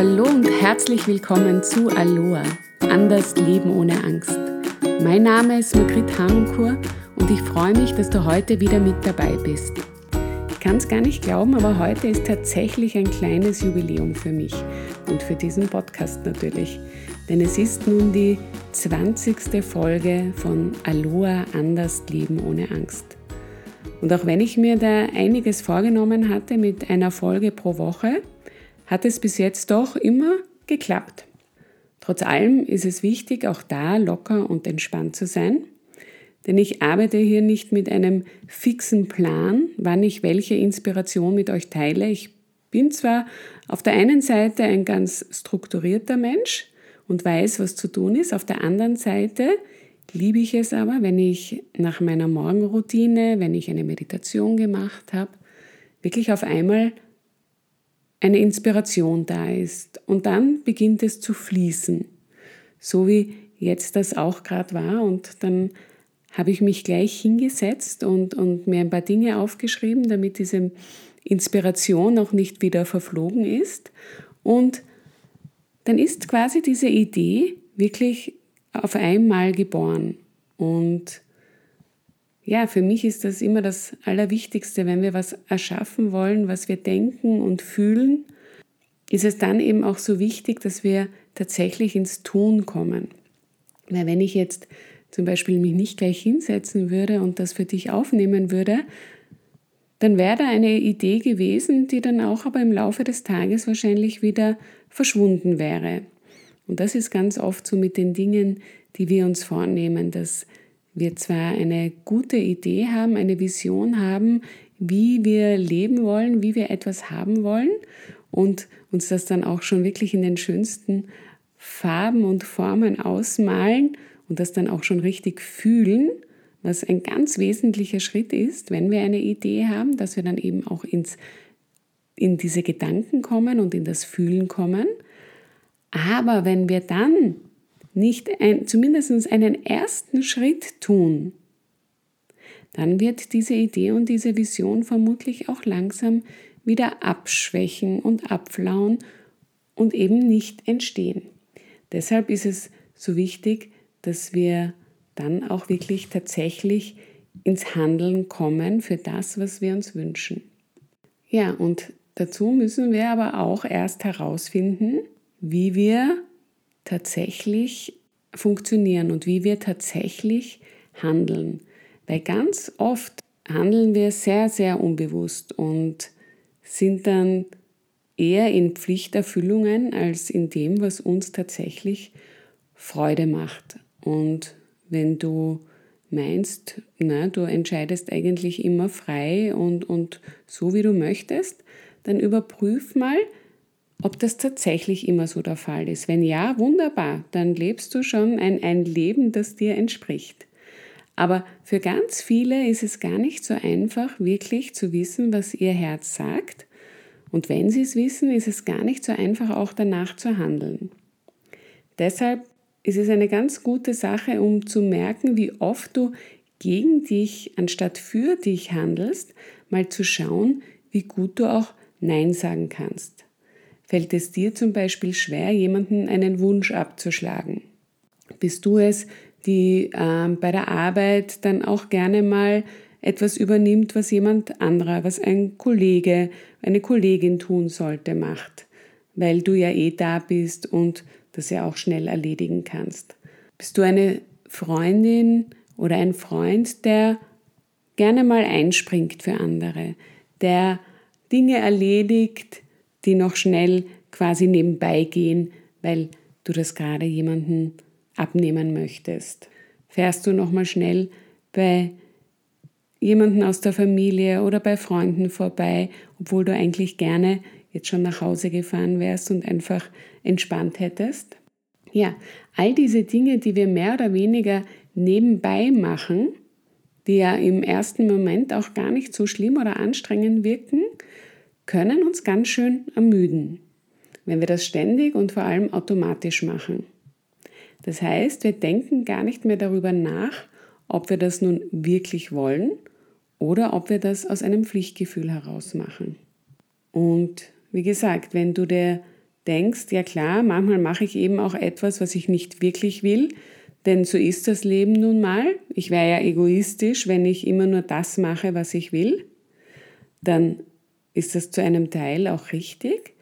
Hallo und herzlich willkommen zu Aloha, anders leben ohne Angst. Mein Name ist Margrit Hanunkur und ich freue mich, dass du heute wieder mit dabei bist. Ich kann es gar nicht glauben, aber heute ist tatsächlich ein kleines Jubiläum für mich und für diesen Podcast natürlich. Denn es ist nun die 20. Folge von Aloha, anders leben ohne Angst. Und auch wenn ich mir da einiges vorgenommen hatte mit einer Folge pro Woche, hat es bis jetzt doch immer geklappt. Trotz allem ist es wichtig, auch da locker und entspannt zu sein, denn ich arbeite hier nicht mit einem fixen Plan, wann ich welche Inspiration mit euch teile. Ich bin zwar auf der einen Seite ein ganz strukturierter Mensch und weiß, was zu tun ist, auf der anderen Seite liebe ich es aber, wenn ich nach meiner Morgenroutine, wenn ich eine Meditation gemacht habe, wirklich auf einmal eine Inspiration da ist. Und dann beginnt es zu fließen, so wie jetzt das auch gerade war. Und dann habe ich mich gleich hingesetzt und, und mir ein paar Dinge aufgeschrieben, damit diese Inspiration auch nicht wieder verflogen ist. Und dann ist quasi diese Idee wirklich auf einmal geboren. Und ja, für mich ist das immer das Allerwichtigste, wenn wir was erschaffen wollen, was wir denken und fühlen, ist es dann eben auch so wichtig, dass wir tatsächlich ins Tun kommen. Weil wenn ich jetzt zum Beispiel mich nicht gleich hinsetzen würde und das für dich aufnehmen würde, dann wäre da eine Idee gewesen, die dann auch aber im Laufe des Tages wahrscheinlich wieder verschwunden wäre. Und das ist ganz oft so mit den Dingen, die wir uns vornehmen, dass wir zwar eine gute Idee haben, eine Vision haben, wie wir leben wollen, wie wir etwas haben wollen und uns das dann auch schon wirklich in den schönsten Farben und Formen ausmalen und das dann auch schon richtig fühlen, was ein ganz wesentlicher Schritt ist, wenn wir eine Idee haben, dass wir dann eben auch ins, in diese Gedanken kommen und in das Fühlen kommen. Aber wenn wir dann nicht ein, zumindest einen ersten Schritt tun, dann wird diese Idee und diese Vision vermutlich auch langsam wieder abschwächen und abflauen und eben nicht entstehen. Deshalb ist es so wichtig, dass wir dann auch wirklich tatsächlich ins Handeln kommen für das, was wir uns wünschen. Ja, und dazu müssen wir aber auch erst herausfinden, wie wir tatsächlich funktionieren und wie wir tatsächlich handeln. Weil ganz oft handeln wir sehr, sehr unbewusst und sind dann eher in Pflichterfüllungen als in dem, was uns tatsächlich Freude macht. Und wenn du meinst, na, du entscheidest eigentlich immer frei und, und so, wie du möchtest, dann überprüf mal, ob das tatsächlich immer so der Fall ist. Wenn ja, wunderbar, dann lebst du schon ein, ein Leben, das dir entspricht. Aber für ganz viele ist es gar nicht so einfach, wirklich zu wissen, was ihr Herz sagt. Und wenn sie es wissen, ist es gar nicht so einfach, auch danach zu handeln. Deshalb ist es eine ganz gute Sache, um zu merken, wie oft du gegen dich anstatt für dich handelst, mal zu schauen, wie gut du auch Nein sagen kannst. Fällt es dir zum Beispiel schwer, jemanden einen Wunsch abzuschlagen? Bist du es, die äh, bei der Arbeit dann auch gerne mal etwas übernimmt, was jemand anderer, was ein Kollege, eine Kollegin tun sollte, macht, weil du ja eh da bist und das ja auch schnell erledigen kannst. Bist du eine Freundin oder ein Freund, der gerne mal einspringt für andere, der Dinge erledigt, die noch schnell quasi nebenbei gehen, weil du das gerade jemanden abnehmen möchtest. Fährst du noch mal schnell bei jemanden aus der Familie oder bei Freunden vorbei, obwohl du eigentlich gerne jetzt schon nach Hause gefahren wärst und einfach entspannt hättest? Ja, all diese Dinge, die wir mehr oder weniger nebenbei machen, die ja im ersten Moment auch gar nicht so schlimm oder anstrengend wirken, können uns ganz schön ermüden, wenn wir das ständig und vor allem automatisch machen. Das heißt, wir denken gar nicht mehr darüber nach, ob wir das nun wirklich wollen oder ob wir das aus einem Pflichtgefühl heraus machen. Und wie gesagt, wenn du dir denkst, ja klar, manchmal mache ich eben auch etwas, was ich nicht wirklich will, denn so ist das Leben nun mal. Ich wäre ja egoistisch, wenn ich immer nur das mache, was ich will. Dann ist das zu einem Teil auch richtig.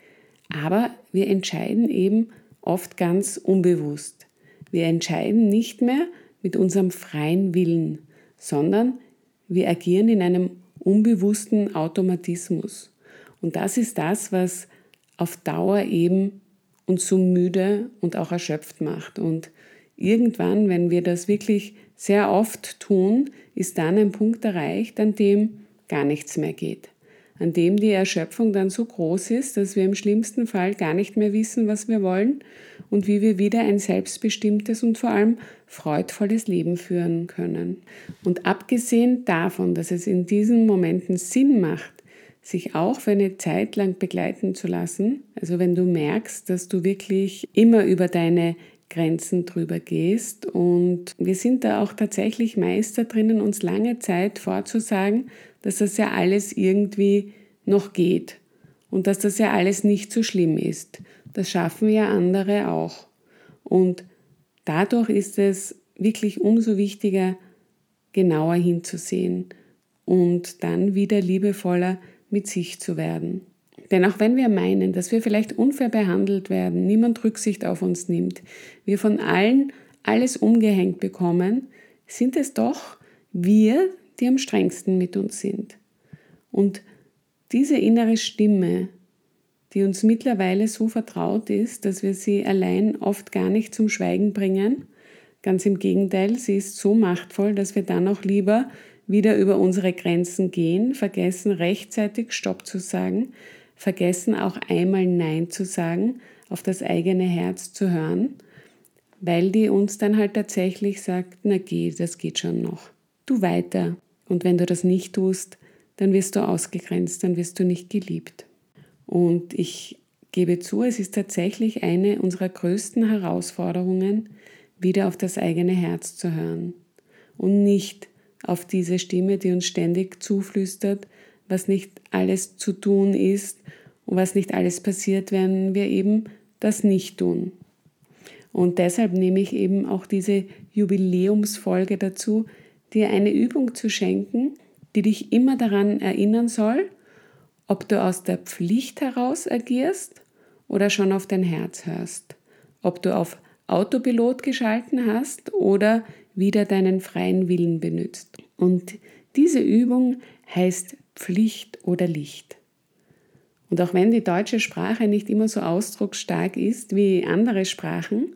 Aber wir entscheiden eben oft ganz unbewusst. Wir entscheiden nicht mehr mit unserem freien Willen, sondern wir agieren in einem unbewussten Automatismus. Und das ist das, was auf Dauer eben uns so müde und auch erschöpft macht. Und irgendwann, wenn wir das wirklich sehr oft tun, ist dann ein Punkt erreicht, an dem gar nichts mehr geht. An dem die Erschöpfung dann so groß ist, dass wir im schlimmsten Fall gar nicht mehr wissen, was wir wollen und wie wir wieder ein selbstbestimmtes und vor allem freudvolles Leben führen können. Und abgesehen davon, dass es in diesen Momenten Sinn macht, sich auch für eine Zeit lang begleiten zu lassen. Also wenn du merkst, dass du wirklich immer über deine Grenzen drüber gehst. Und wir sind da auch tatsächlich Meister drinnen, uns lange Zeit vorzusagen, dass das ja alles irgendwie noch geht und dass das ja alles nicht so schlimm ist. Das schaffen ja andere auch. Und dadurch ist es wirklich umso wichtiger, genauer hinzusehen und dann wieder liebevoller mit sich zu werden. Denn auch wenn wir meinen, dass wir vielleicht unfair behandelt werden, niemand Rücksicht auf uns nimmt, wir von allen alles umgehängt bekommen, sind es doch wir, die am strengsten mit uns sind. Und diese innere Stimme, die uns mittlerweile so vertraut ist, dass wir sie allein oft gar nicht zum Schweigen bringen, ganz im Gegenteil, sie ist so machtvoll, dass wir dann auch lieber wieder über unsere Grenzen gehen, vergessen rechtzeitig Stopp zu sagen, vergessen auch einmal Nein zu sagen, auf das eigene Herz zu hören, weil die uns dann halt tatsächlich sagt, na geh, das geht schon noch. Du weiter. Und wenn du das nicht tust, dann wirst du ausgegrenzt, dann wirst du nicht geliebt. Und ich gebe zu, es ist tatsächlich eine unserer größten Herausforderungen, wieder auf das eigene Herz zu hören und nicht auf diese Stimme, die uns ständig zuflüstert, was nicht alles zu tun ist und was nicht alles passiert, wenn wir eben das nicht tun. Und deshalb nehme ich eben auch diese Jubiläumsfolge dazu, dir eine Übung zu schenken, die dich immer daran erinnern soll, ob du aus der Pflicht heraus agierst oder schon auf dein Herz hörst, ob du auf Autopilot geschalten hast oder wieder deinen freien Willen benutzt. Und diese Übung heißt Pflicht oder Licht. Und auch wenn die deutsche Sprache nicht immer so ausdrucksstark ist wie andere Sprachen,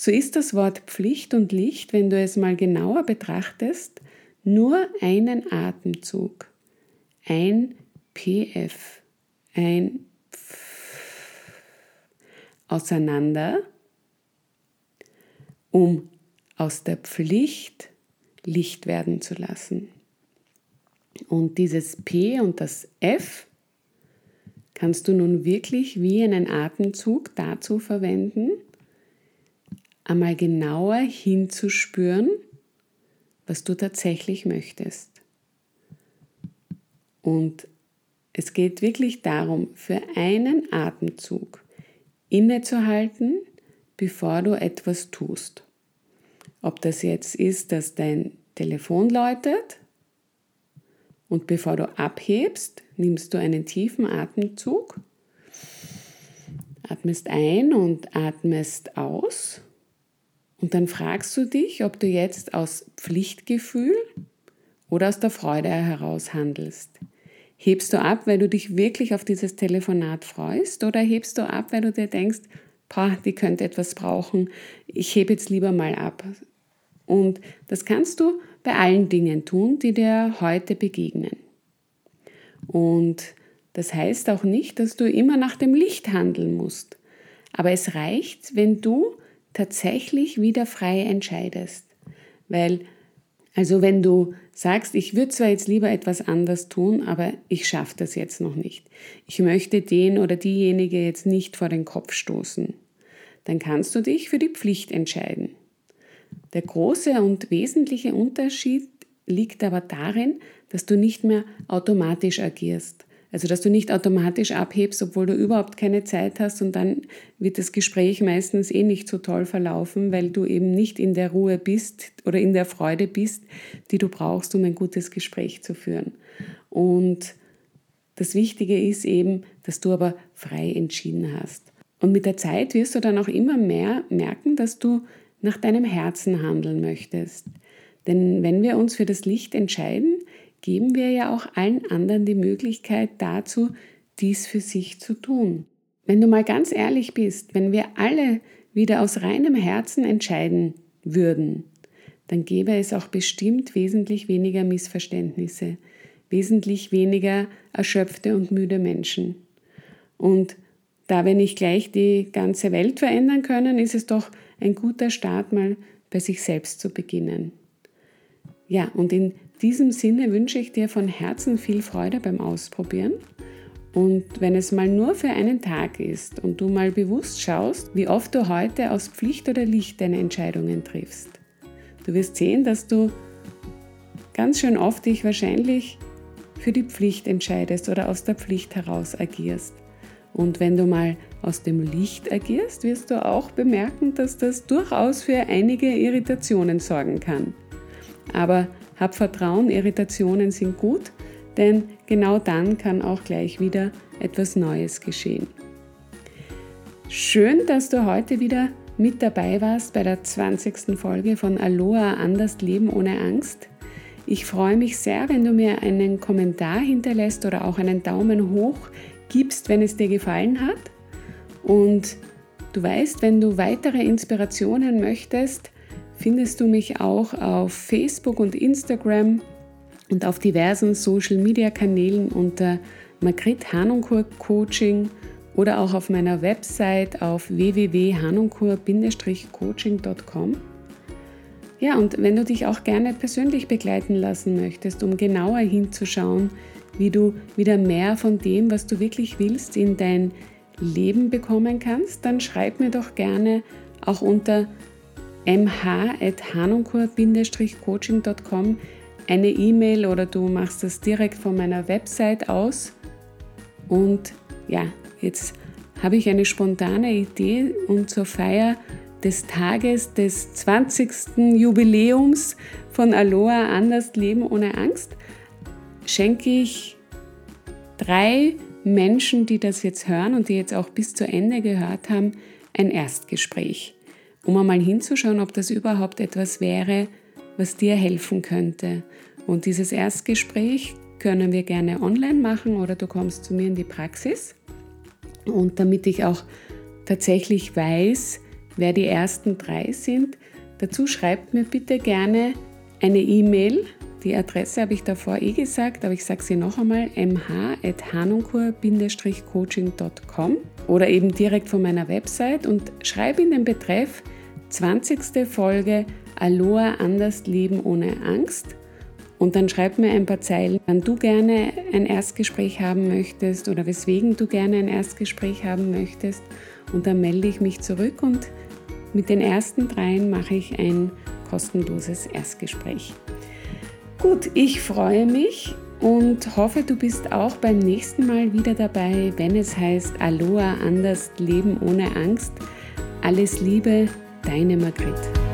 so ist das Wort Pflicht und Licht, wenn du es mal genauer betrachtest, nur einen Atemzug, ein PF, ein Pf auseinander, um aus der Pflicht Licht werden zu lassen. Und dieses P und das F kannst du nun wirklich wie einen Atemzug dazu verwenden, einmal genauer hinzuspüren, was du tatsächlich möchtest. Und es geht wirklich darum, für einen Atemzug innezuhalten, bevor du etwas tust. Ob das jetzt ist, dass dein Telefon läutet und bevor du abhebst, nimmst du einen tiefen Atemzug, atmest ein und atmest aus und dann fragst du dich, ob du jetzt aus Pflichtgefühl oder aus der Freude heraus handelst. Hebst du ab, weil du dich wirklich auf dieses Telefonat freust oder hebst du ab, weil du dir denkst, Pah, die könnte etwas brauchen, ich hebe jetzt lieber mal ab. Und das kannst du bei allen Dingen tun, die dir heute begegnen. Und das heißt auch nicht, dass du immer nach dem Licht handeln musst. Aber es reicht, wenn du tatsächlich wieder frei entscheidest. Weil, also wenn du sagst, ich würde zwar jetzt lieber etwas anders tun, aber ich schaffe das jetzt noch nicht. Ich möchte den oder diejenige jetzt nicht vor den Kopf stoßen. Dann kannst du dich für die Pflicht entscheiden. Der große und wesentliche Unterschied liegt aber darin, dass du nicht mehr automatisch agierst. Also, dass du nicht automatisch abhebst, obwohl du überhaupt keine Zeit hast und dann wird das Gespräch meistens eh nicht so toll verlaufen, weil du eben nicht in der Ruhe bist oder in der Freude bist, die du brauchst, um ein gutes Gespräch zu führen. Und das Wichtige ist eben, dass du aber frei entschieden hast. Und mit der Zeit wirst du dann auch immer mehr merken, dass du nach deinem Herzen handeln möchtest. Denn wenn wir uns für das Licht entscheiden, geben wir ja auch allen anderen die Möglichkeit dazu, dies für sich zu tun. Wenn du mal ganz ehrlich bist, wenn wir alle wieder aus reinem Herzen entscheiden würden, dann gäbe es auch bestimmt wesentlich weniger Missverständnisse, wesentlich weniger erschöpfte und müde Menschen. Und da wir nicht gleich die ganze Welt verändern können, ist es doch ein guter Start, mal bei sich selbst zu beginnen. Ja, und in diesem Sinne wünsche ich dir von Herzen viel Freude beim Ausprobieren. Und wenn es mal nur für einen Tag ist und du mal bewusst schaust, wie oft du heute aus Pflicht oder Licht deine Entscheidungen triffst, du wirst sehen, dass du ganz schön oft dich wahrscheinlich für die Pflicht entscheidest oder aus der Pflicht heraus agierst. Und wenn du mal aus dem Licht agierst, wirst du auch bemerken, dass das durchaus für einige Irritationen sorgen kann. Aber hab Vertrauen, Irritationen sind gut, denn genau dann kann auch gleich wieder etwas Neues geschehen. Schön, dass du heute wieder mit dabei warst bei der 20. Folge von Aloha Anders Leben ohne Angst. Ich freue mich sehr, wenn du mir einen Kommentar hinterlässt oder auch einen Daumen hoch gibst, wenn es dir gefallen hat. Und du weißt, wenn du weitere Inspirationen möchtest, findest du mich auch auf Facebook und Instagram und auf diversen Social-Media-Kanälen unter Margrit Hanunkur Coaching oder auch auf meiner Website auf www.hanunkur-coaching.com. Ja, und wenn du dich auch gerne persönlich begleiten lassen möchtest, um genauer hinzuschauen, wie du wieder mehr von dem, was du wirklich willst, in dein Leben bekommen kannst, dann schreib mir doch gerne auch unter mh.hanunkur-coaching.com eine E-Mail oder du machst das direkt von meiner Website aus. Und ja, jetzt habe ich eine spontane Idee und zur Feier des Tages des 20. Jubiläums von Aloha Anders Leben ohne Angst schenke ich drei Menschen, die das jetzt hören und die jetzt auch bis zu Ende gehört haben, ein Erstgespräch um einmal hinzuschauen, ob das überhaupt etwas wäre, was dir helfen könnte. Und dieses Erstgespräch können wir gerne online machen oder du kommst zu mir in die Praxis. Und damit ich auch tatsächlich weiß, wer die ersten drei sind, dazu schreibt mir bitte gerne eine E-Mail die Adresse habe ich davor eh gesagt, aber ich sage sie noch einmal, mh.hanunkur-coaching.com oder eben direkt von meiner Website und schreibe in den Betreff 20. Folge Aloha anders leben ohne Angst und dann schreib mir ein paar Zeilen, wann du gerne ein Erstgespräch haben möchtest oder weswegen du gerne ein Erstgespräch haben möchtest und dann melde ich mich zurück und mit den ersten dreien mache ich ein kostenloses Erstgespräch. Gut, ich freue mich und hoffe, du bist auch beim nächsten Mal wieder dabei, wenn es heißt Aloha anders Leben ohne Angst. Alles Liebe, deine Margrit.